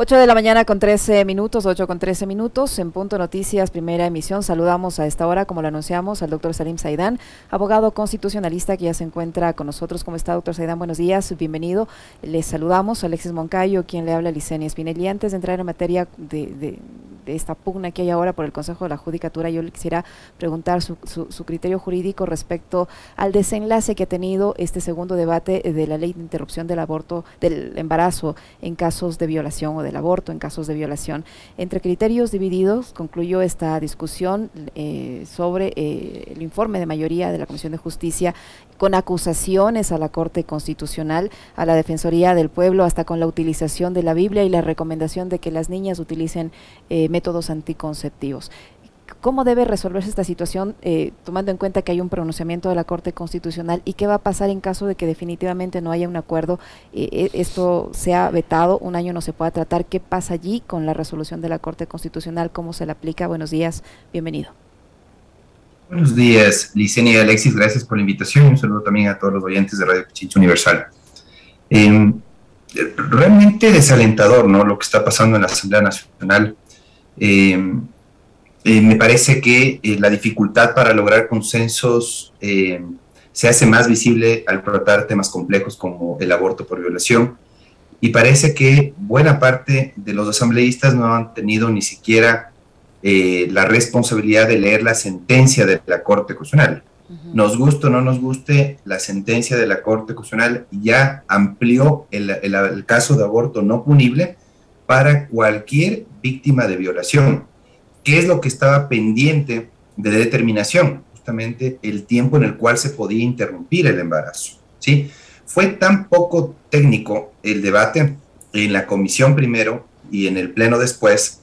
8 de la mañana con 13 minutos, 8 con 13 minutos, en Punto Noticias, primera emisión. Saludamos a esta hora, como lo anunciamos, al doctor Salim Saidán, abogado constitucionalista que ya se encuentra con nosotros. ¿Cómo está, doctor Saidán? Buenos días, bienvenido. Les saludamos Alexis Moncayo, quien le habla a Licenia Spinelli. Antes de entrar en materia de, esta pugna que hay ahora por el Consejo de la Judicatura, yo le quisiera preguntar su, su, su criterio jurídico respecto al desenlace que ha tenido este segundo debate de la ley de interrupción del aborto, del embarazo en casos de violación o de del aborto en casos de violación. Entre criterios divididos concluyó esta discusión eh, sobre eh, el informe de mayoría de la Comisión de Justicia con acusaciones a la Corte Constitucional, a la Defensoría del Pueblo, hasta con la utilización de la Biblia y la recomendación de que las niñas utilicen eh, métodos anticonceptivos. ¿Cómo debe resolverse esta situación eh, tomando en cuenta que hay un pronunciamiento de la Corte Constitucional y qué va a pasar en caso de que definitivamente no haya un acuerdo, eh, esto sea vetado, un año no se pueda tratar? ¿Qué pasa allí con la resolución de la Corte Constitucional? ¿Cómo se la aplica? Buenos días, bienvenido. Buenos días, Licenia y Alexis, gracias por la invitación y un saludo también a todos los oyentes de Radio Pichincha Universal. Eh, realmente desalentador, ¿no? Lo que está pasando en la Asamblea Nacional. Eh, eh, me parece que eh, la dificultad para lograr consensos eh, se hace más visible al tratar temas complejos como el aborto por violación. Y parece que buena parte de los asambleístas no han tenido ni siquiera la responsabilidad de leer la sentencia de la Corte Constitucional. Uh -huh. Nos guste o no nos guste, la sentencia de la Corte Constitucional ya amplió el, el, el caso de aborto no punible para cualquier víctima de violación ¿Qué es lo que estaba pendiente de determinación? Justamente el tiempo en el cual se podía interrumpir el embarazo. ¿sí? Fue tan poco técnico el debate en la comisión primero y en el pleno después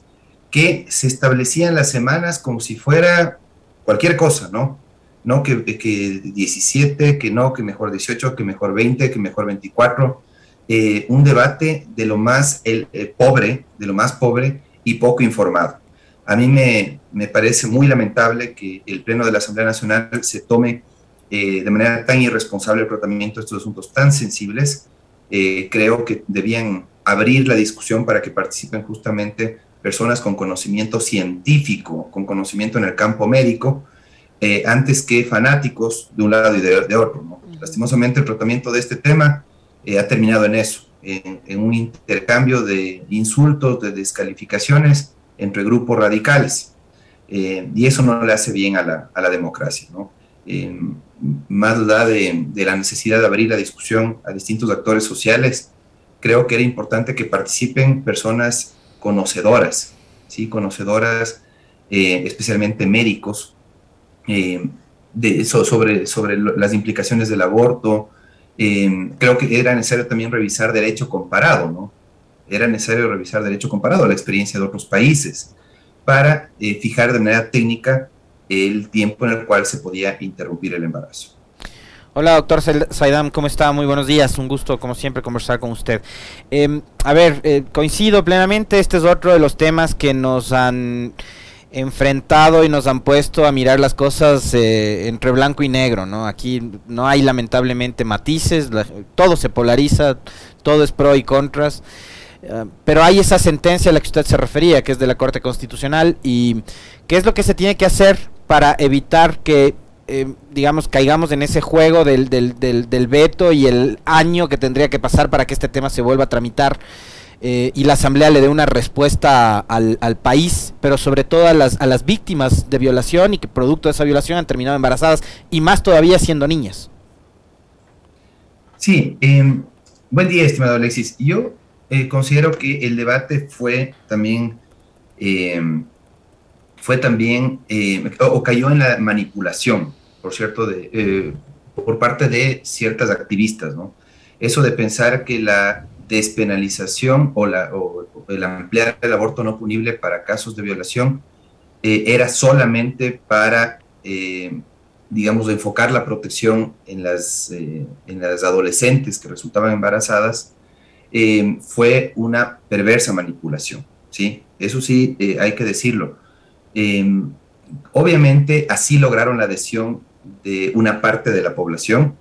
que se establecían las semanas como si fuera cualquier cosa, ¿no? No que, que 17, que no, que mejor 18, que mejor 20, que mejor 24. Eh, un debate de lo más el, eh, pobre, de lo más pobre y poco informado. A mí me, me, parece muy lamentable que el Pleno de la Asamblea Nacional se tome eh, de manera tan irresponsable el tratamiento de estos asuntos tan sensibles. Eh, creo que debían abrir la discusión para que participen justamente personas con conocimiento científico, con conocimiento en el campo médico, eh, antes que fanáticos de un lado y de, de otro. ¿no? Lastimosamente el tratamiento de este tema ha terminado en eso, en, en un intercambio de insultos, de descalificaciones, entre grupos radicales. Eh, y eso no le hace bien a la, a la democracia. ¿no? Eh, más allá de, la necesidad de abrir la discusión a distintos actores sociales, creo que era importante que participen personas conocedoras, ¿sí? conocedoras, eh, especialmente médicos, de, so, sobre, sobre las implicaciones del aborto. creo que era necesario también revisar derecho comparado, ¿no? Era necesario revisar derecho comparado a la experiencia de otros países para eh, fijar de manera técnica el tiempo en el cual se podía interrumpir el embarazo. Hola, doctor Saidam, ¿cómo está? Muy buenos días, un gusto, como siempre, conversar con usted. Eh, a ver, eh, coincido plenamente, este es otro de los temas que nos han enfrentado y nos han puesto a mirar las cosas eh, entre blanco y negro, ¿no? Aquí no hay lamentablemente matices, todo se polariza, todo es pro y contras. Pero hay esa sentencia a la que usted se refería, que es de la Corte Constitucional, y qué es lo que se tiene que hacer para evitar que, eh, digamos, caigamos en ese juego del, del, del, del, veto y el año que tendría que pasar para que este tema se vuelva a tramitar eh, y la Asamblea le dé una respuesta al, al, país, pero sobre todo a las, a las víctimas de violación y que producto de esa violación han terminado embarazadas y más todavía siendo niñas. Sí, eh, buen día, estimado Alexis. Yo eh, considero que el debate fue también, eh, fue también, eh, o, cayó en la manipulación, por cierto, de, por parte de ciertas activistas, ¿no? Eso de pensar que la despenalización o, la, o, el ampliar el aborto no punible para casos de violación era solamente para, digamos, enfocar la protección en las, en las adolescentes que resultaban embarazadas eh, fue una perversa manipulación, ¿sí? Eso sí, eh, hay que decirlo. Eh, obviamente, así lograron la adhesión de una parte de la población,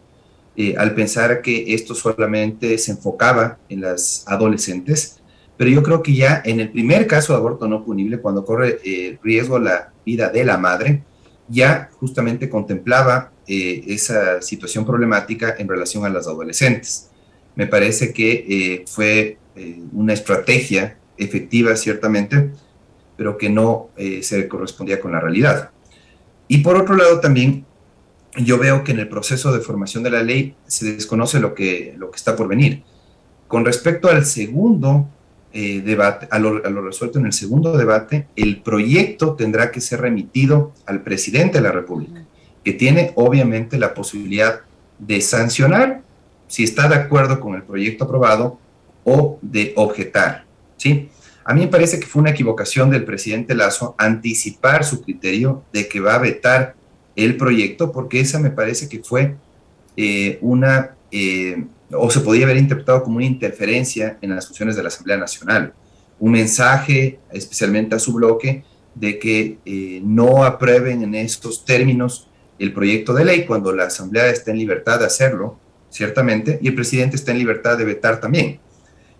al pensar que esto solamente se enfocaba en las adolescentes, pero yo creo que ya en el primer caso de aborto no punible, cuando corre eh, riesgo la vida de la madre, ya justamente contemplaba eh, esa situación problemática en relación a las adolescentes. Me parece que eh, fue una estrategia efectiva, ciertamente, pero que no se correspondía con la realidad. Y por otro lado, también yo veo que en el proceso de formación de la ley se desconoce lo que, lo que está por venir. Con respecto al segundo eh, debate, a lo, resuelto en el segundo debate, el proyecto tendrá que ser remitido al presidente de la República, que tiene obviamente la posibilidad de sancionar si está de acuerdo con el proyecto aprobado o de objetar. ¿sí? A mí me parece que fue una equivocación del presidente Lazo anticipar su criterio de que va a vetar el proyecto, porque esa me parece que fue eh, una eh, o se podía haber interpretado como una interferencia en las funciones de la Asamblea Nacional, un mensaje especialmente a su bloque de que eh, no aprueben en estos términos el proyecto de ley cuando la Asamblea está en libertad de hacerlo, ciertamente, y el presidente está en libertad de vetar también.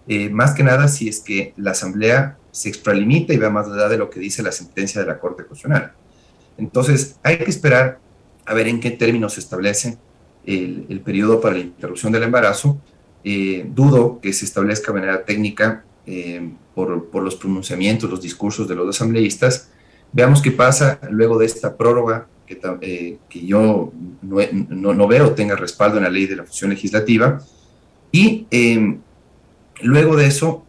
Eh, más que nada si es que la Asamblea se extralimita y va más allá de lo que dice la sentencia de la Corte Constitucional. Entonces, hay que esperar a ver en qué términos se establece el, periodo para la interrupción del embarazo. Eh, dudo que se establezca de manera técnica eh, por, por, los pronunciamientos, los discursos de los asambleístas. Veamos qué pasa luego de esta prórroga que, eh, que yo no, no, no, veo tenga respaldo en la ley de la función legislativa. Y luego de eso,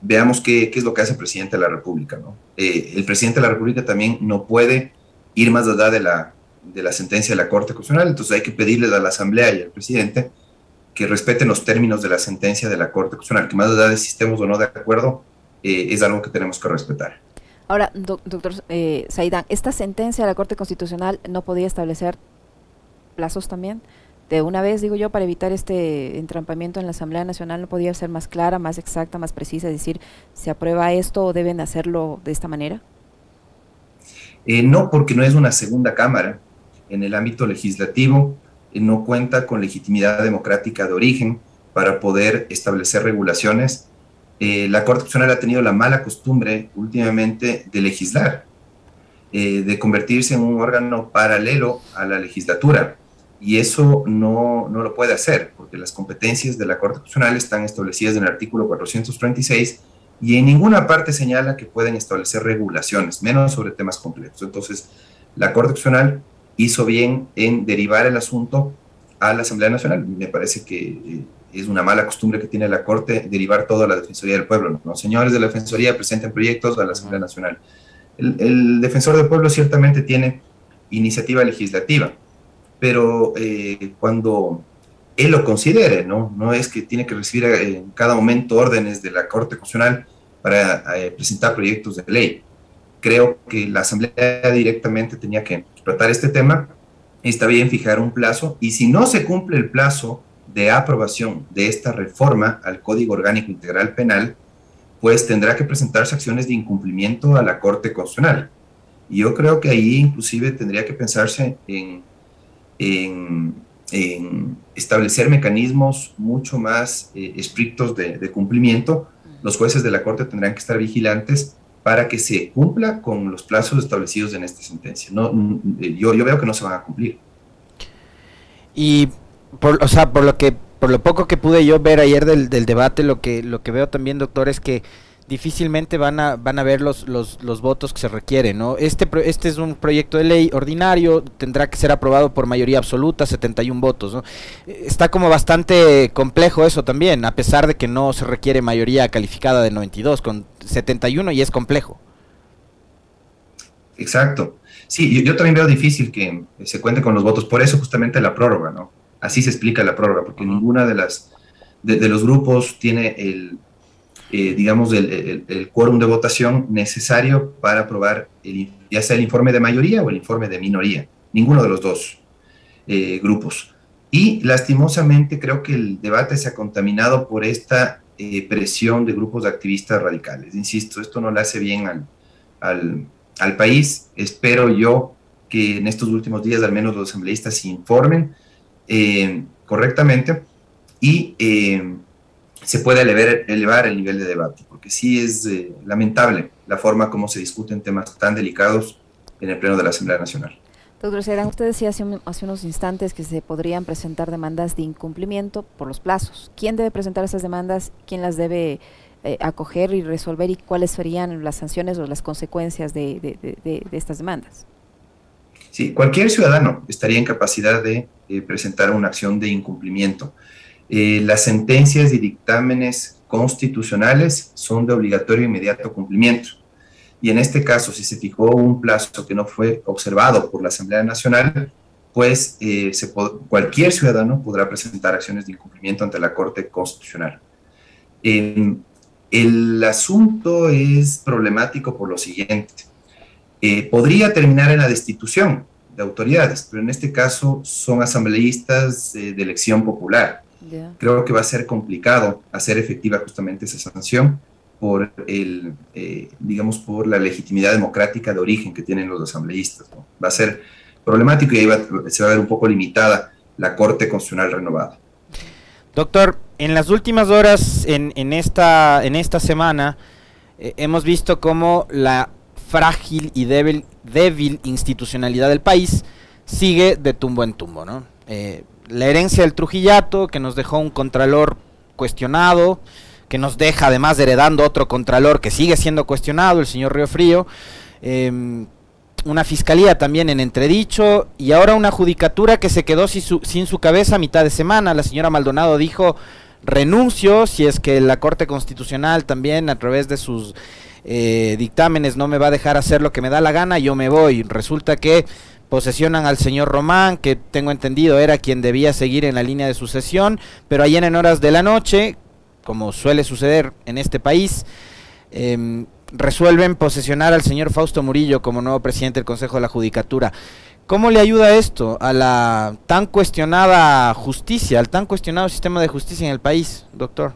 veamos qué, qué, es lo que hace el presidente de la República. ¿no? el presidente de la República también no puede ir más allá de la, de la sentencia de la Corte Constitucional, entonces hay que pedirle a la Asamblea y al presidente que respeten los términos de la sentencia de la Corte Constitucional, que más allá de si estemos o no de acuerdo, eh, es algo que tenemos que respetar. Ahora, doctor eh, ¿esta sentencia de la Corte Constitucional no podía establecer plazos también? De una vez, digo yo, para evitar este entrampamiento en la Asamblea Nacional, ¿no podía ser más clara, más exacta, más precisa, decir, se aprueba esto o deben hacerlo de esta manera? Eh, no, porque no es una segunda Cámara en el ámbito legislativo eh, no cuenta con legitimidad democrática de origen para poder establecer regulaciones. Eh, la Corte Constitucional ha tenido la mala costumbre últimamente de legislar, eh, de convertirse en un órgano paralelo a la legislatura. Y eso no, no, lo puede hacer, porque las competencias de la Corte Constitucional están establecidas en el artículo 436 y en ninguna parte señala que pueden establecer regulaciones, menos sobre temas complejos. Entonces, la Corte Constitucional hizo bien en derivar el asunto a la Asamblea Nacional. Me parece que eh, es una mala costumbre que tiene la Corte derivar todo a la Defensoría del Pueblo. Los señores de la Defensoría presenten proyectos a la Asamblea Nacional. El, Defensor del Pueblo ciertamente tiene iniciativa legislativa, pero eh, cuando él lo considere, ¿no? No es que tiene que recibir eh, en cada momento órdenes de la Corte Constitucional para presentar proyectos de ley. Creo que la Asamblea directamente tenía que tratar este tema, está bien fijar un plazo y si no se cumple el plazo de aprobación de esta reforma al Código Orgánico Integral Penal, pues tendrá que presentarse acciones de incumplimiento a la Corte Constitucional. Y yo creo que ahí inclusive tendría que pensarse en, establecer mecanismos mucho más eh, estrictos de, cumplimiento. Los jueces de la Corte tendrán que estar vigilantes para que se cumpla con los plazos establecidos en esta sentencia. No, yo, yo veo que no se van a cumplir. Y, por, o sea, por lo que por lo poco que pude yo ver ayer del, del debate, lo que lo que veo también, doctor, es que difícilmente van a van a ver los, los, los, votos que se requieren, ¿no? Este este es un proyecto de ley ordinario, tendrá que ser aprobado por mayoría absoluta, 71 votos, ¿no? Está como bastante complejo eso también, a pesar de que no se requiere mayoría calificada de 92 con 71 y es complejo. Exacto. Sí, yo, también veo difícil que se cuente con los votos, por eso justamente la prórroga, ¿no? Así se explica la prórroga, porque ninguna de las de los grupos tiene el, eh, digamos, el, el, quórum de votación necesario para aprobar el, ya sea el informe de mayoría o el informe de minoría, ninguno de los dos eh, grupos. Y lastimosamente creo que el debate se ha contaminado por esta eh, presión de grupos de activistas radicales. Insisto, esto no le hace bien al, al, al, país. Espero yo que en estos últimos días al menos los asambleístas se informen correctamente y se pueda elevar, elevar el nivel de debate, porque sí es eh, lamentable la forma como se discuten temas tan delicados en el Pleno de la Asamblea Nacional. Doctor Sedán, usted decía hace, hace, unos instantes que se podrían presentar demandas de incumplimiento por los plazos. ¿Quién debe presentar esas demandas? ¿Quién las debe eh, acoger y resolver? ¿Y cuáles serían las sanciones o las consecuencias de estas demandas? Sí, cualquier ciudadano estaría en capacidad de eh, presentar una acción de incumplimiento. Eh, las sentencias y dictámenes constitucionales son de obligatorio e inmediato cumplimiento. Y en este caso, si se fijó un plazo que no fue observado por la Asamblea Nacional, pues eh, cualquier ciudadano podrá presentar acciones de incumplimiento ante la Corte Constitucional. Eh, el asunto es problemático por lo siguiente. Eh, podría terminar en la destitución de autoridades, pero en este caso son asambleístas de elección popular. Yeah. Creo que va a ser complicado hacer efectiva justamente esa sanción por el, eh, digamos, por la legitimidad democrática de origen que tienen los asambleístas. ¿no? Va a ser problemático y ahí va, se va a ver un poco limitada la Corte Constitucional renovada. Doctor, en las últimas horas, en, en esta, en esta semana, eh, hemos visto cómo la frágil y débil, débil institucionalidad del país sigue de tumbo en tumbo, ¿no? Eh, la herencia del Trujillato, que nos dejó un contralor cuestionado, que nos deja además heredando otro contralor que sigue siendo cuestionado, el señor Río Frío, eh, una fiscalía también en entredicho y ahora una judicatura que se quedó sin su, sin su cabeza a mitad de semana. La señora Maldonado dijo renuncio si es que la Corte Constitucional también a través de sus eh, dictámenes no me va a dejar hacer lo que me da la gana, yo me voy. Resulta que posesionan al señor Román, que tengo entendido era quien debía seguir en la línea de sucesión, pero ayer en horas de la noche, como suele suceder en este país, eh, resuelven posesionar al señor Fausto Murillo como nuevo presidente del Consejo de la Judicatura. ¿Cómo le ayuda esto a la tan cuestionada justicia, al tan cuestionado sistema de justicia en el país, doctor?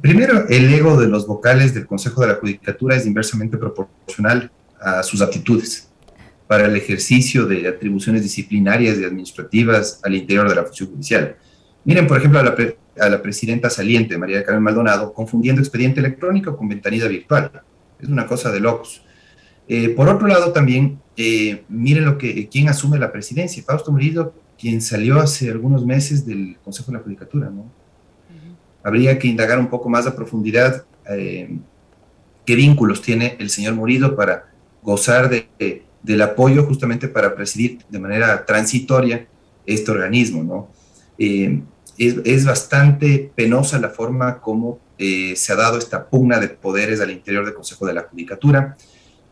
Primero, el ego de los vocales del Consejo de la Judicatura es inversamente proporcional a sus aptitudes para el ejercicio de atribuciones disciplinarias y administrativas al interior de la función judicial. Miren, por ejemplo, a la, presidenta saliente, María Carmen Maldonado, confundiendo expediente electrónico con ventanilla virtual. Es una cosa de locos. Eh, por otro lado, también, eh, miren lo que, quién asume la presidencia, Fausto Murillo, quien salió hace algunos meses del Consejo de la Judicatura, ¿no? Uh -huh. Habría que indagar un poco más a profundidad eh, qué vínculos tiene el señor Murillo para gozar de, de, del apoyo justamente para presidir de manera transitoria este organismo, ¿no? Eh, es, es, bastante penosa la forma como eh, se ha dado esta pugna de poderes al interior del Consejo de la Judicatura.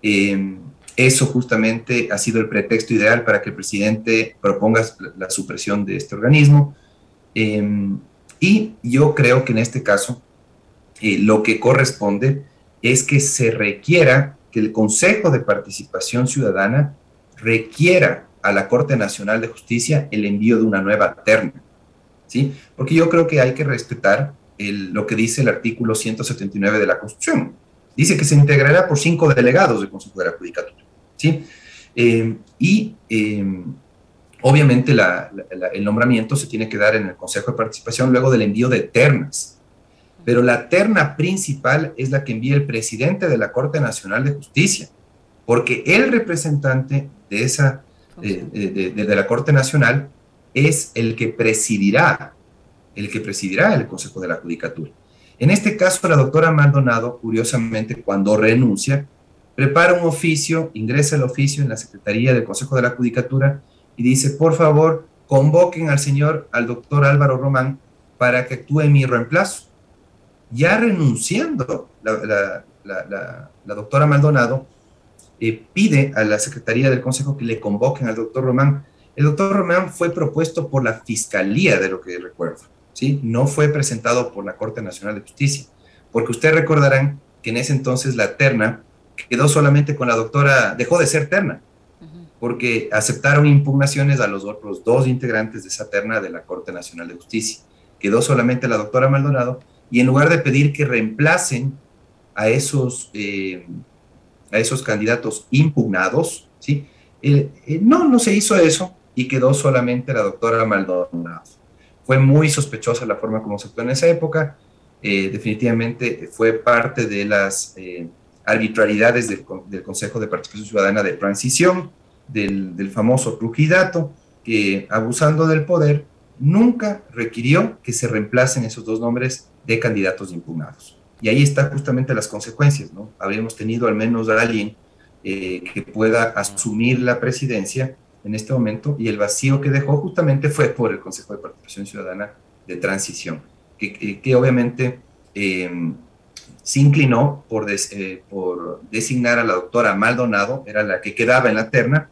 Eh, eso justamente ha sido el pretexto ideal para que el presidente proponga la, supresión de este organismo. Eh, y yo creo que en este caso eh, lo que corresponde es que se requiera que el Consejo de Participación Ciudadana requiera a la Corte Nacional de Justicia el envío de una nueva terna. ¿sí? Porque yo creo que hay que respetar lo que dice el artículo 179 de la Constitución. Dice que se integrará por cinco delegados del Consejo de la Judicatura, ¿sí? Eh, y eh, obviamente la, la, el nombramiento se tiene que dar en el Consejo de Participación luego del envío de ternas. Pero la terna principal es la que envía el presidente de la Corte Nacional de Justicia, porque el representante de esa, eh, de, de, de la Corte Nacional es el que presidirá, el que presidirá el Consejo de la Judicatura. En este caso, la doctora Maldonado, curiosamente, cuando renuncia, prepara un oficio, ingresa el oficio en la Secretaría del Consejo de la Judicatura y dice, por favor, convoquen al señor, al doctor Álvaro Román, para que actúe en mi reemplazo. Ya renunciando la, doctora Maldonado, eh, pide a la Secretaría del Consejo que le convoquen al doctor Román el doctor Román fue propuesto por la Fiscalía, de lo que recuerdo, ¿sí? No fue presentado por la Corte Nacional de Justicia, porque ustedes recordarán que en ese entonces la terna quedó solamente con la doctora, dejó de ser terna, porque aceptaron impugnaciones a los otros dos integrantes de esa terna de la Corte Nacional de Justicia. Quedó solamente la doctora Maldonado, y en lugar de pedir que reemplacen a esos, eh, a esos candidatos impugnados, ¿sí? Eh, eh, no, no se hizo eso, y quedó solamente la doctora Maldonado. fue muy sospechosa la forma como se actuó en esa época. definitivamente fue parte de las arbitrariedades del, Consejo de Participación Ciudadana de Transición, del, famoso Trujidato, que abusando del poder nunca requirió que se reemplacen esos dos nombres de candidatos impugnados. Y ahí están justamente las consecuencias, ¿no? Habríamos tenido al menos a alguien eh, que pueda asumir la presidencia en este momento y el vacío que dejó justamente fue por el Consejo de Participación Ciudadana de Transición, que, que, obviamente em, se inclinó por, eh, por designar a la doctora Maldonado, era la que quedaba en la terna,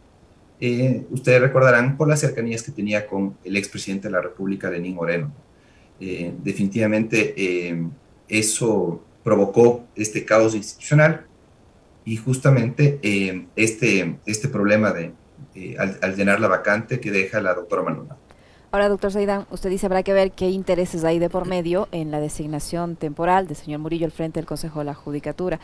eh, ustedes recordarán por las cercanías que tenía con el expresidente de la República, Lenín Moreno. Eh, definitivamente eso provocó este caos institucional y justamente este, este problema de al, llenar la vacante que deja la doctora Maldonado. Ahora, doctor Zaidan, usted dice habrá que ver qué intereses hay de por medio en la designación temporal del señor Murillo al frente del Consejo de la Judicatura.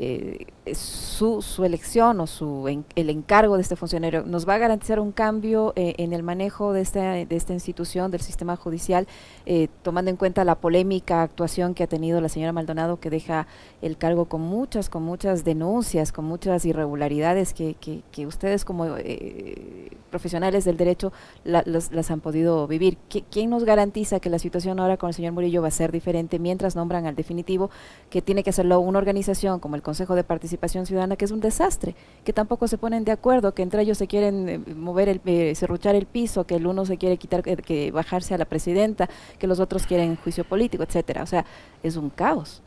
Eh, su, su, elección o su el encargo de este funcionario nos va a garantizar un cambio eh, en el manejo de esta, institución, del sistema judicial, eh, tomando en cuenta la polémica actuación que ha tenido la señora Maldonado, que deja el cargo con muchas, con muchas denuncias, con muchas irregularidades que, que, ustedes como profesionales del derecho las han podido vivir. ¿Quién nos garantiza que la situación ahora con el señor Murillo va a ser diferente mientras nombran al definitivo, que tiene que hacerlo una organización como el Consejo de Participación Ciudadana, que es un desastre, que tampoco se ponen de acuerdo, que entre ellos se quieren eh, mover, el, eh, serruchar el piso, que el uno se quiere quitar, que, bajarse a la presidenta, que los otros quieren juicio político, etcétera. O sea, es un caos.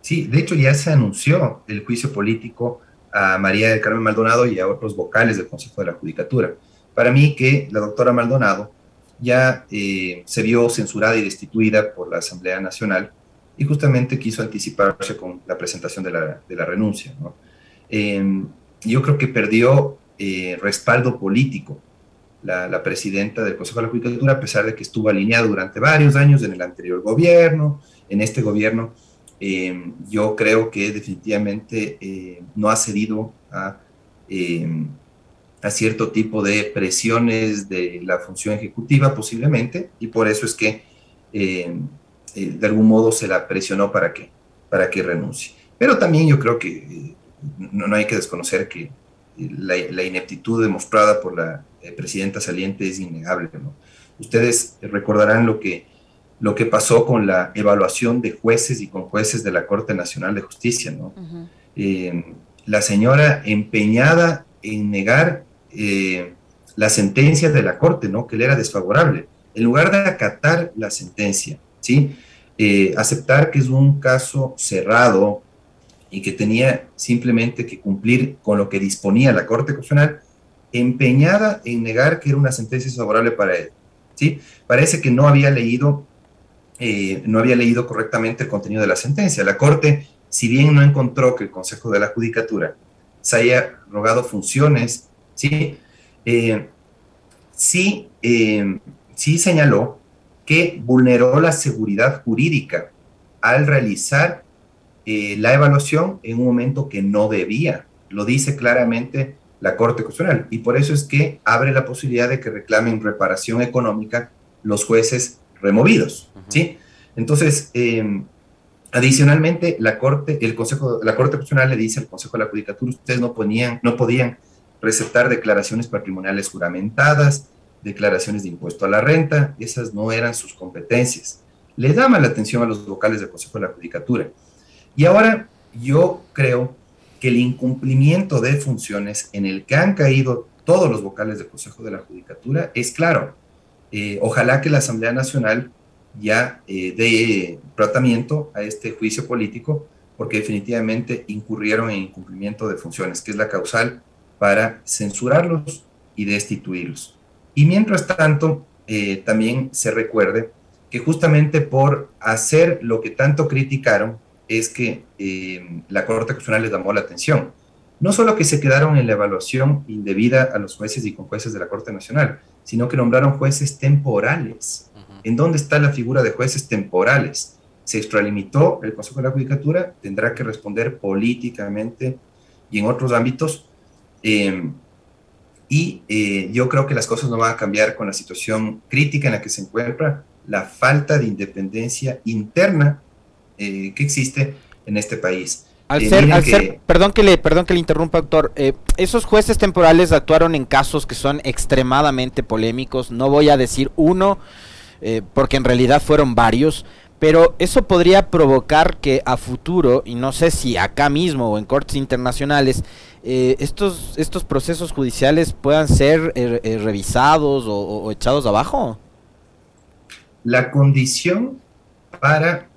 Sí, de hecho ya se anunció el juicio político a María del Carmen Maldonado y a otros vocales del Consejo de la Judicatura. Para mí que la doctora Maldonado ya eh, se vio censurada y destituida por la Asamblea Nacional y justamente quiso anticiparse con la presentación de la, de la renuncia. Em, yo creo que perdió eh, respaldo político la, la, presidenta del Consejo de la Judicatura, a pesar de que estuvo alineada durante varios años en el anterior gobierno, en este gobierno. Em, yo creo que definitivamente eh, no ha cedido a, em, a cierto tipo de presiones de la función ejecutiva posiblemente, y por eso es que eh, de algún modo se la presionó para que, para que renuncie. Pero también yo creo que eh, no, hay que desconocer que la, ineptitud demostrada por la presidenta saliente es innegable. Ustedes recordarán lo que, lo que pasó con la evaluación de jueces y con jueces de la Corte Nacional de Justicia. ¿no? la señora empeñada en negar la sentencia de la Corte, ¿no? que le era desfavorable, en lugar de acatar la sentencia ¿sí? Eh, aceptar que es un caso cerrado y que tenía simplemente que cumplir con lo que disponía la Corte Constitucional, empeñada en negar que era una sentencia favorable para él. ¿sí? Parece que no había leído, eh, no había leído correctamente el contenido de la sentencia. La Corte, si bien no encontró que el Consejo de la Judicatura se haya rogado funciones, sí, eh, sí, sí señaló que vulneró la seguridad jurídica al realizar eh, la evaluación en un momento que no debía. Lo dice claramente la Corte Constitucional y por eso es que abre la posibilidad de que reclamen reparación económica los jueces removidos. ¿sí? Entonces, em, adicionalmente, la Corte, el Consejo, la Corte Constitucional le dice al Consejo de la Judicatura, ustedes no, ponían, no podían recetar declaraciones patrimoniales juramentadas, declaraciones de impuesto a la renta, esas no eran sus competencias. Le daba la atención a los vocales del Consejo de la Judicatura. Y ahora yo creo que el incumplimiento de funciones en el que han caído todos los vocales del Consejo de la Judicatura es claro. Eh, ojalá que la Asamblea Nacional ya eh, dé tratamiento a este juicio político, porque definitivamente incurrieron en incumplimiento de funciones, que es la causal para censurarlos y destituirlos. Y mientras tanto, eh, también se recuerde que justamente por hacer lo que tanto criticaron es que la Corte Constitucional les llamó la atención. No solo que se quedaron en la evaluación indebida a los jueces y con jueces de la Corte Nacional, sino que nombraron jueces temporales. ¿En dónde está la figura de jueces temporales? Se extralimitó el Consejo de la Judicatura, tendrá que responder políticamente y en otros ámbitos. Eh, y eh, yo creo que las cosas no van a cambiar con la situación crítica en la que se encuentra la falta de independencia interna eh, que existe en este país. Al, eh, ser, perdón que le, perdón que le interrumpa, doctor. esos jueces temporales actuaron en casos que son extremadamente polémicos. No voy a decir uno, porque en realidad fueron varios. Pero eso podría provocar que a futuro, y no sé si acá mismo o en cortes internacionales, eh, estos, estos procesos judiciales puedan ser eh, eh, revisados o, echados abajo? La condición para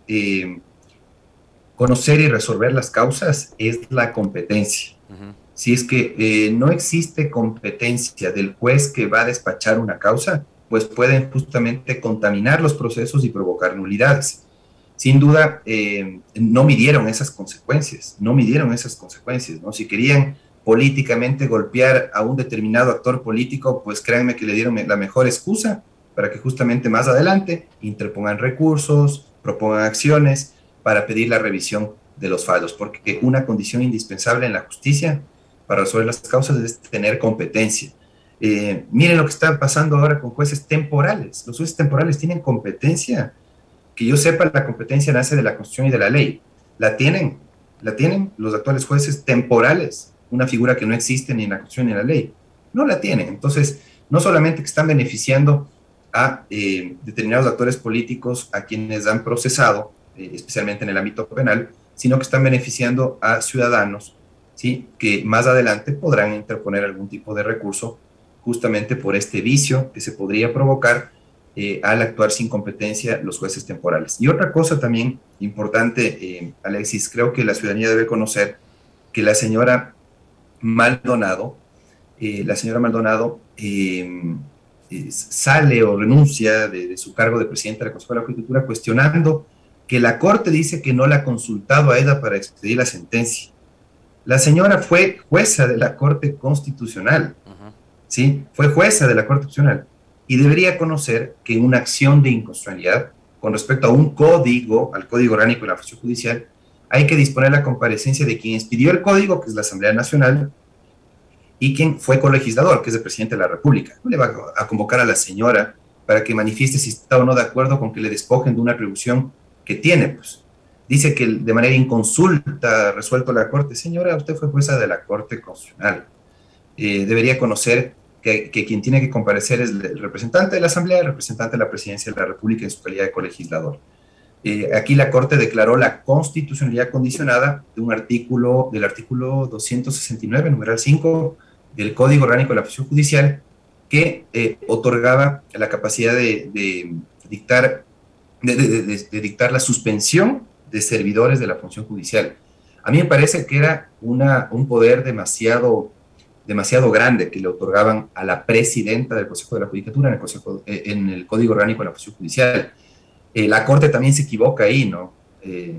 conocer y resolver las causas es la competencia. Si es que no existe competencia del juez que va a despachar una causa, pues pueden justamente contaminar los procesos y provocar nulidades. Sin duda, eh, no midieron esas consecuencias, no midieron esas consecuencias, ¿no? Si querían políticamente golpear a un determinado actor político, pues créanme que le dieron la mejor excusa para que justamente más adelante interpongan recursos, propongan acciones para pedir la revisión de los fallos, porque una condición indispensable en la justicia para resolver las causas es tener competencia. Eh, miren lo que está pasando ahora con jueces temporales. Los jueces temporales tienen competencia. Que yo sepa, la competencia nace de la Constitución y de la ley. La tienen, la tienen los actuales jueces temporales, una figura que no existe ni en la Constitución ni en la ley. No la tienen. Entonces, no solamente que están beneficiando a eh, determinados actores políticos a quienes han procesado, eh, especialmente en el ámbito penal, sino que están beneficiando a ciudadanos ¿sí? que más adelante podrán interponer algún tipo de recurso justamente por este vicio que se podría provocar eh, al actuar sin competencia los jueces temporales. Y otra cosa también importante, eh, Alexis, creo que la ciudadanía debe conocer que la señora Maldonado, eh, la señora Maldonado sale o renuncia de, su cargo de presidenta de la Consejo de la Judicatura cuestionando que la Corte dice que no la ha consultado a ella para expedir la sentencia. La señora fue jueza de la Corte Constitucional. ¿sí? Fue jueza de la Corte Constitucional y debería conocer que una acción de inconstitucionalidad con respecto a un código, al Código Orgánico de la Función Judicial, hay que disponer la comparecencia de quien expidió el código, que es la Asamblea Nacional, y quien fue colegislador, que es el presidente de la República. No le va a convocar a la señora para que manifieste si está o no de acuerdo con que le despojen de una atribución que tiene. Pues. Dice que de manera inconsulta resuelto la Corte. Señora, usted fue jueza de la Corte Constitucional. Eh, debería conocer que, quien tiene que comparecer es el representante de la Asamblea, el representante de la Presidencia de la República en su calidad de colegislador. Eh, aquí la Corte declaró la constitucionalidad condicionada de un artículo, del artículo 269, numeral 5 del Código Orgánico de la Función Judicial, que eh, otorgaba la capacidad de, dictar, de, dictar la suspensión de servidores de la función judicial. A mí me parece que era un poder demasiado demasiado grande que le otorgaban a la presidenta del Consejo de la Judicatura en el, eh, Código Orgánico de la Función Judicial. Eh, la Corte también se equivoca ahí, ¿no? Eh,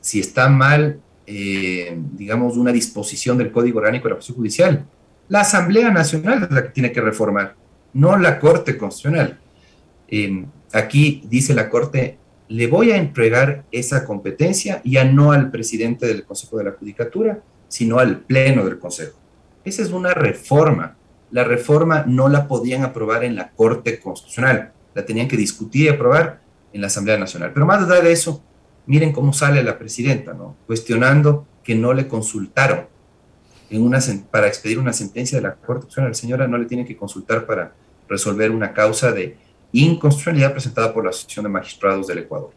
si está mal, digamos, una disposición del Código Orgánico de la Función Judicial, la Asamblea Nacional es la que tiene que reformar, no la Corte Constitucional. Aquí dice la Corte, le voy a entregar esa competencia ya no al presidente del Consejo de la Judicatura, sino al Pleno del Consejo. Esa es una reforma. La reforma no la podían aprobar en la Corte Constitucional, la tenían que discutir y aprobar en la Asamblea Nacional. Pero más allá de eso, miren cómo sale la presidenta, ¿no? Cuestionando que no le consultaron en una, para expedir una sentencia de la Corte Constitucional. La señora no le tiene que consultar para resolver una causa de inconstitucionalidad presentada por la Asociación de Magistrados del Ecuador.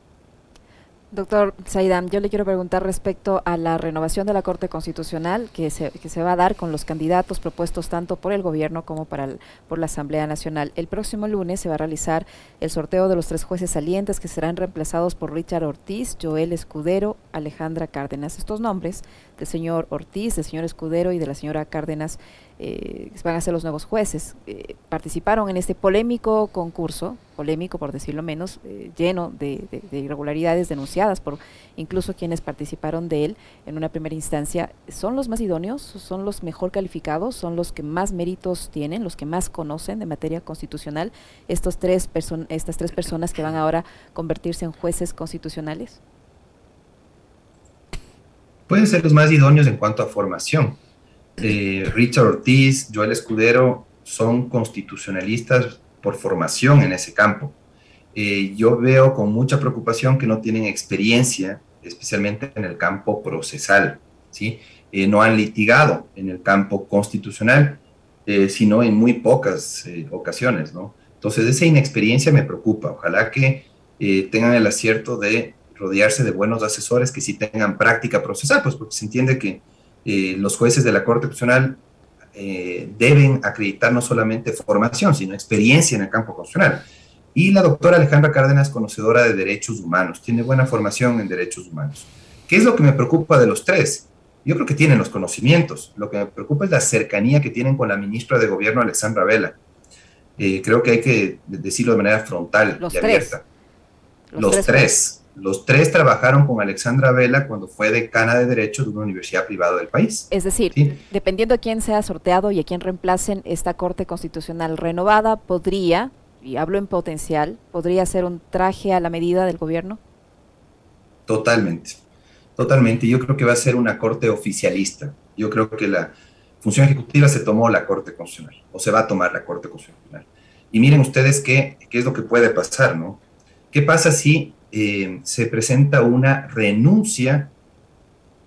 Doctor Saidam, yo le quiero preguntar respecto a la renovación de la Corte Constitucional que se, que se va a dar con los candidatos propuestos tanto por el gobierno como para por la Asamblea Nacional. El próximo lunes se va a realizar el sorteo de los tres jueces salientes que serán reemplazados por Richard Ortiz, Joel Escudero, Alejandra Cárdenas. Estos nombres del señor Ortiz, del señor Escudero y de la señora Cárdenas eh, van a ser los nuevos jueces. Eh, participaron en este polémico concurso, polémico por decirlo menos, eh, lleno de, irregularidades denunciadas por incluso quienes participaron de él en una primera instancia. ¿Son los más idóneos? ¿Son los mejor calificados? ¿Son los que más méritos tienen? ¿Los que más conocen de materia constitucional? Estos tres estas tres personas que van ahora a convertirse en jueces constitucionales. Pueden ser los más idóneos en cuanto a formación eh, Richard Ortiz, Joel Escudero, son constitucionalistas por formación en ese campo. Eh, yo veo con mucha preocupación que no tienen experiencia, especialmente en el campo procesal, ¿sí? Eh, no han litigado en el campo constitucional, eh, sino en muy pocas ocasiones, ¿no? Entonces, esa inexperiencia me preocupa. Ojalá que tengan el acierto de rodearse de buenos asesores que sí tengan práctica procesal, pues porque se entiende que los jueces de la Corte Constitucional eh, deben acreditar no solamente formación, sino experiencia en el campo constitucional. Y la doctora Alejandra Cárdenas, conocedora de derechos humanos, tiene buena formación en derechos humanos. ¿Qué es lo que me preocupa de los tres? Yo creo que tienen los conocimientos. Lo que me preocupa es la cercanía que tienen con la ministra de Gobierno, Alexandra Vela. Eh, creo que hay que decirlo de manera frontal y abierta. Los, tres los tres trabajaron con Alexandra Vela cuando fue decana de Derecho de una universidad privada del país. Es decir, dependiendo de quién sea sorteado y a quién reemplacen esta Corte Constitucional renovada, podría, y hablo en potencial, podría ser un traje a la medida del gobierno. Totalmente, totalmente. Yo creo que va a ser una Corte oficialista. Yo creo que la función ejecutiva se tomó la Corte Constitucional, o se va a tomar la Corte Constitucional. Y miren ustedes qué, qué es lo que puede pasar, ¿no? ¿Qué pasa si eh, se presenta una renuncia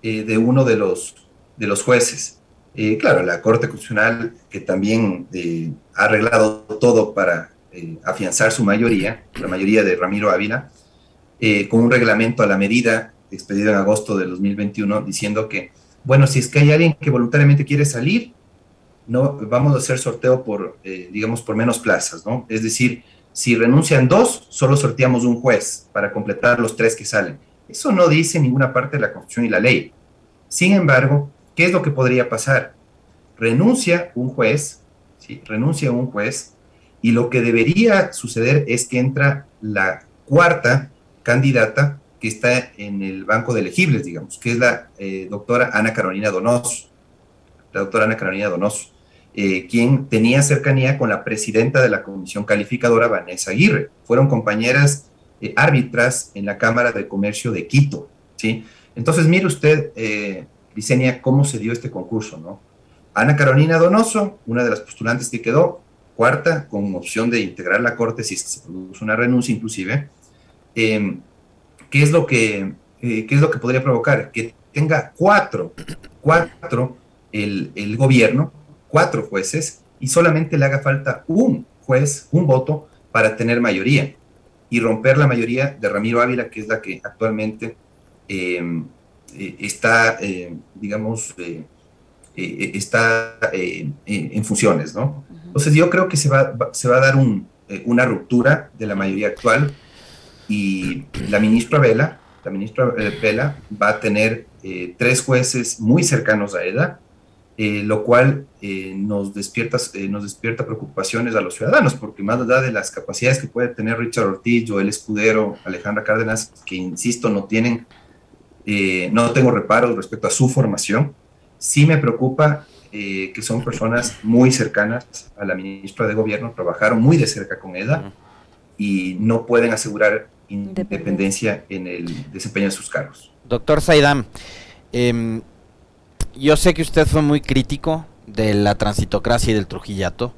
eh, de uno de los, de los jueces. Eh, claro, la Corte Constitucional, que también ha arreglado todo para afianzar su mayoría, la mayoría de Ramiro Ávila, con un reglamento a la medida expedido en agosto de 2021, diciendo que, bueno, si es que hay alguien que voluntariamente quiere salir, no vamos a hacer sorteo por, digamos, por menos plazas, ¿no? Es decir, si renuncian dos, solo sorteamos un juez para completar los tres que salen. Eso no dice ninguna parte de la Constitución y la ley. Sin embargo, ¿qué es lo que podría pasar? Renuncia un juez, ¿sí? renuncia un juez, y lo que debería suceder es que entra la cuarta candidata que está en el banco de elegibles, digamos, que es la eh, doctora Ana Carolina Donoso. La doctora Ana Carolina Donoso. Eh, quien tenía cercanía con la presidenta de la comisión calificadora, Vanessa Aguirre. Fueron compañeras eh, árbitras en la Cámara de Comercio de Quito. ¿sí? Entonces, mire usted, eh, cómo se dio este concurso. ¿no? Ana Carolina Donoso, una de las postulantes que quedó, cuarta, con opción de integrar la Corte si se produce una renuncia inclusive. Em, ¿qué, es lo que, eh, ¿Qué es lo que podría provocar? Que tenga cuatro, cuatro el, el gobierno cuatro jueces y solamente le haga falta un juez, un voto, para tener mayoría y romper la mayoría de Ramiro Ávila, que es la que actualmente em, eh, está, eh, digamos, eh, está en funciones, ¿no? Entonces yo creo que se va, se va a dar una ruptura de la mayoría actual y la ministra Vela, la ministra Vela va a tener tres jueces muy cercanos a ella, eh, lo cual eh, nos, despierta, eh, nos despierta preocupaciones a los ciudadanos, porque más allá de las capacidades que puede tener Richard Ortiz, el Escudero, Alejandra Cárdenas, que insisto, no tienen, no tengo reparos respecto a su formación, sí me preocupa que son personas muy cercanas a la ministra de Gobierno, trabajaron muy de cerca con ella y no pueden asegurar independencia en el desempeño de sus cargos. Doctor Saidam, eh, yo sé que usted fue muy crítico de la transitocracia y del Trujillato.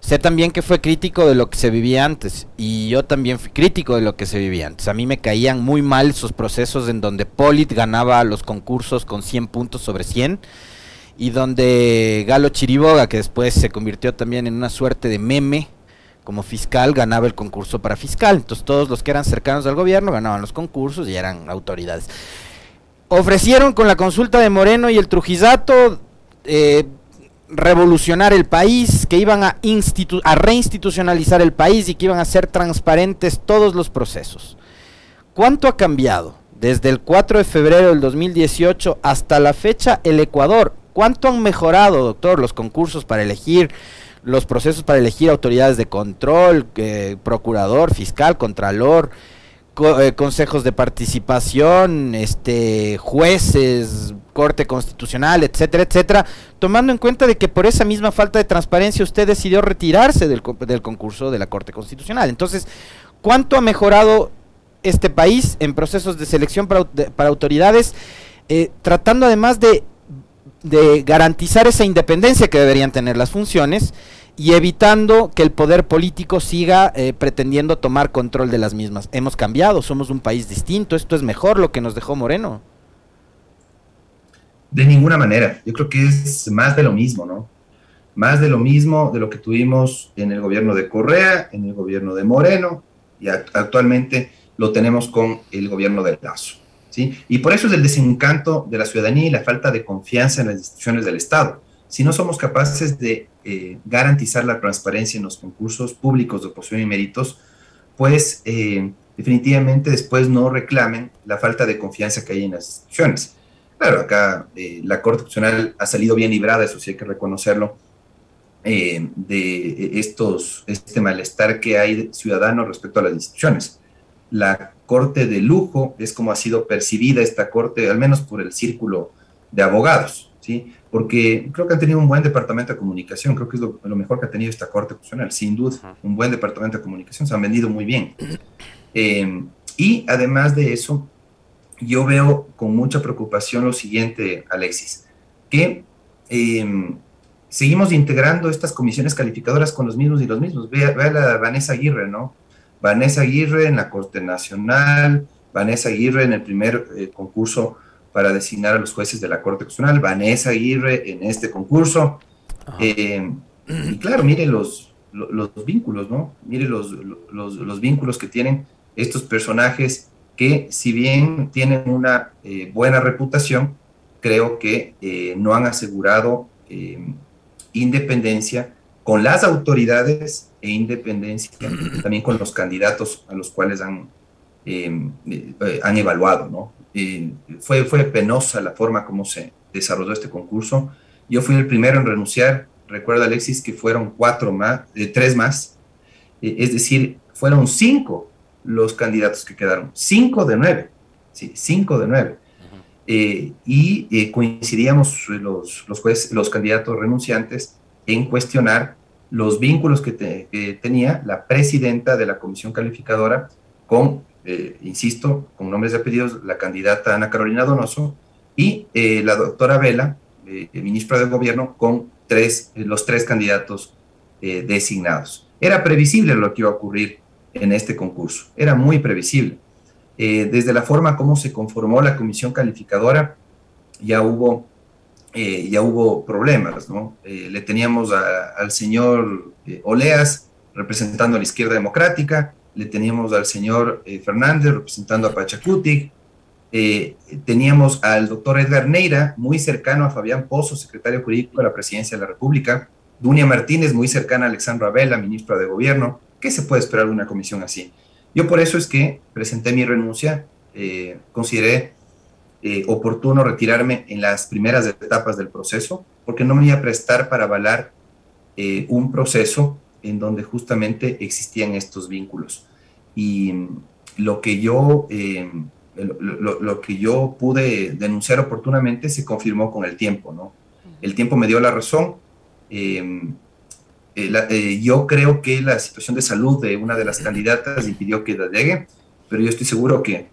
Sé también que fue crítico de lo que se vivía antes y yo también fui crítico de lo que se vivía antes. A mí me caían muy mal esos procesos en donde Polit ganaba los concursos con 100 puntos sobre 100 y donde Galo Chiriboga, que después se convirtió también en una suerte de meme como fiscal, ganaba el concurso para fiscal. Entonces todos los que eran cercanos al gobierno ganaban los concursos y eran autoridades ofrecieron con la consulta de Moreno y el Trujillato eh, revolucionar el país, que iban a, a reinstitucionalizar el país y que iban a ser transparentes todos los procesos. ¿Cuánto ha cambiado desde el 4 de febrero del 2018 hasta la fecha el Ecuador? ¿Cuánto han mejorado, doctor, los concursos para elegir, los procesos para elegir autoridades de control, eh, procurador, fiscal, contralor? Eh, consejos de participación, este, jueces, corte constitucional, etcétera, etcétera, tomando en cuenta de que por esa misma falta de transparencia usted decidió retirarse del, del concurso de la corte constitucional. Entonces, ¿cuánto ha mejorado este país en procesos de selección para, autoridades, eh, tratando además de, de garantizar esa independencia que deberían tener las funciones? Y evitando que el poder político siga eh, pretendiendo tomar control de las mismas. Hemos cambiado, somos un país distinto, esto es mejor lo que nos dejó Moreno. De ninguna manera, yo creo que es más de lo mismo, ¿no? Más de lo mismo de lo que tuvimos en el gobierno de Correa, en el gobierno de Moreno, y actualmente lo tenemos con el gobierno del Lazo. ¿sí? Y por eso es el desencanto de la ciudadanía y la falta de confianza en las instituciones del Estado. Si no somos capaces de eh, garantizar la transparencia en los concursos públicos de oposición y méritos, pues eh, definitivamente después no reclamen la falta de confianza que hay en las instituciones. Claro, acá eh, la Corte Constitucional ha salido bien librada, eso sí hay que reconocerlo, de estos, este malestar que hay ciudadano respecto a las instituciones la corte de lujo, es como ha sido percibida esta corte, al menos por el círculo de abogados, ¿sí? Porque creo que han tenido un buen departamento de comunicación, creo que es lo, mejor que ha tenido esta corte constitucional, sin duda, un buen departamento de comunicación, se han vendido muy bien. Eh, y además de eso, yo veo con mucha preocupación lo siguiente, Alexis, que eh, seguimos integrando estas comisiones calificadoras con los mismos y los mismos. Vea, vea la Vanessa Aguirre, ¿no? Vanessa Aguirre en la Corte Nacional, Vanessa Aguirre en el primer eh, concurso para designar a los jueces de la Corte Constitucional, Vanessa Aguirre en este concurso. Eh, y claro, mire los, los, vínculos, ¿no? Mire los, los, vínculos que tienen estos personajes que si bien tienen una eh, buena reputación, creo que no han asegurado independencia con las autoridades e independencia, también con los candidatos a los cuales han, eh, han evaluado. ¿no? Eh, fue, fue penosa la forma como se desarrolló este concurso. Yo fui el primero en renunciar. Recuerda, Alexis, que fueron cuatro más, eh, tres más. es decir, fueron cinco los candidatos que quedaron. Cinco de nueve. Sí, cinco de nueve. y coincidíamos los, los, jueces, los candidatos renunciantes en cuestionar los vínculos que, tenía la presidenta de la comisión calificadora con, eh, insisto, con nombres y apellidos, la candidata Ana Carolina Donoso y eh, la doctora Vela, eh, ministra del gobierno, con tres, los tres candidatos designados. Era previsible lo que iba a ocurrir en este concurso, era muy previsible. desde la forma como se conformó la comisión calificadora, ya hubo ya hubo problemas, ¿no? Le teníamos al señor Oleas representando a la izquierda democrática, le teníamos al señor Fernández representando a Pachacuti, teníamos al doctor Edgar Neira, muy cercano a Fabián Pozo, secretario jurídico de la Presidencia de la República, Dunia Martínez, muy cercana a Alexandra Abela, ministra de Gobierno. ¿Qué se puede esperar de una comisión así? Yo por eso es que presenté mi renuncia, consideré eh, oportuno retirarme en las primeras etapas del proceso, porque no me iba a prestar para avalar eh, un proceso en donde justamente existían estos vínculos. Y mm, lo que yo, eh, lo, que yo pude denunciar oportunamente se confirmó con el tiempo, ¿no? El tiempo me dio la razón. yo creo que la situación de salud de una de las candidatas impidió que la llegue, pero yo estoy seguro que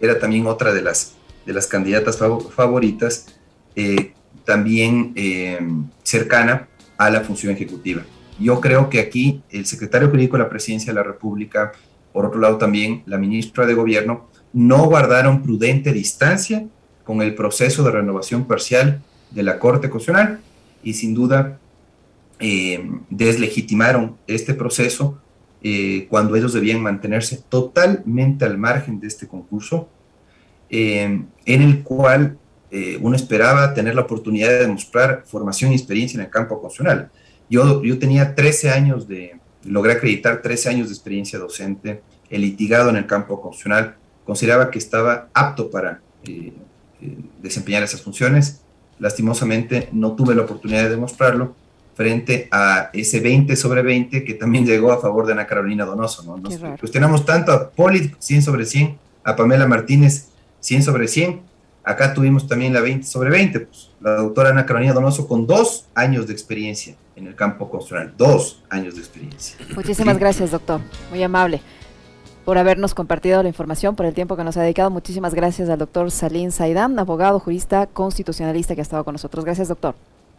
era también otra de las de las candidatas favoritas, eh, también eh, cercana a la función ejecutiva. Yo creo que aquí el secretario jurídico de la Presidencia de la República, por otro lado también la ministra de Gobierno, no guardaron prudente distancia con el proceso de renovación parcial de la Corte Constitucional y sin duda eh, deslegitimaron este proceso cuando ellos debían mantenerse totalmente al margen de este concurso en el cual eh, uno esperaba tener la oportunidad de demostrar formación y experiencia en el campo constitucional. Yo, yo tenía 13 años de, logré acreditar 13 años de experiencia docente, he litigado en el campo constitucional, consideraba que estaba apto para eh, eh, desempeñar esas funciones. Lastimosamente no tuve la oportunidad de demostrarlo frente a ese 20 sobre 20 que también llegó a favor de Ana Carolina Donoso. ¿no? Nos cuestionamos tanto a Poli 100 sobre 100, a Pamela Martínez 100 sobre 100. Acá tuvimos también la 20 sobre 20, pues, la doctora Ana Carolina Donoso con dos años de experiencia en el campo constitucional, dos años de experiencia. Muchísimas gracias, doctor, muy amable por habernos compartido la información, por el tiempo que nos ha dedicado. Muchísimas gracias al doctor Salim Saidam, abogado, jurista, constitucionalista que ha estado con nosotros. Gracias, doctor.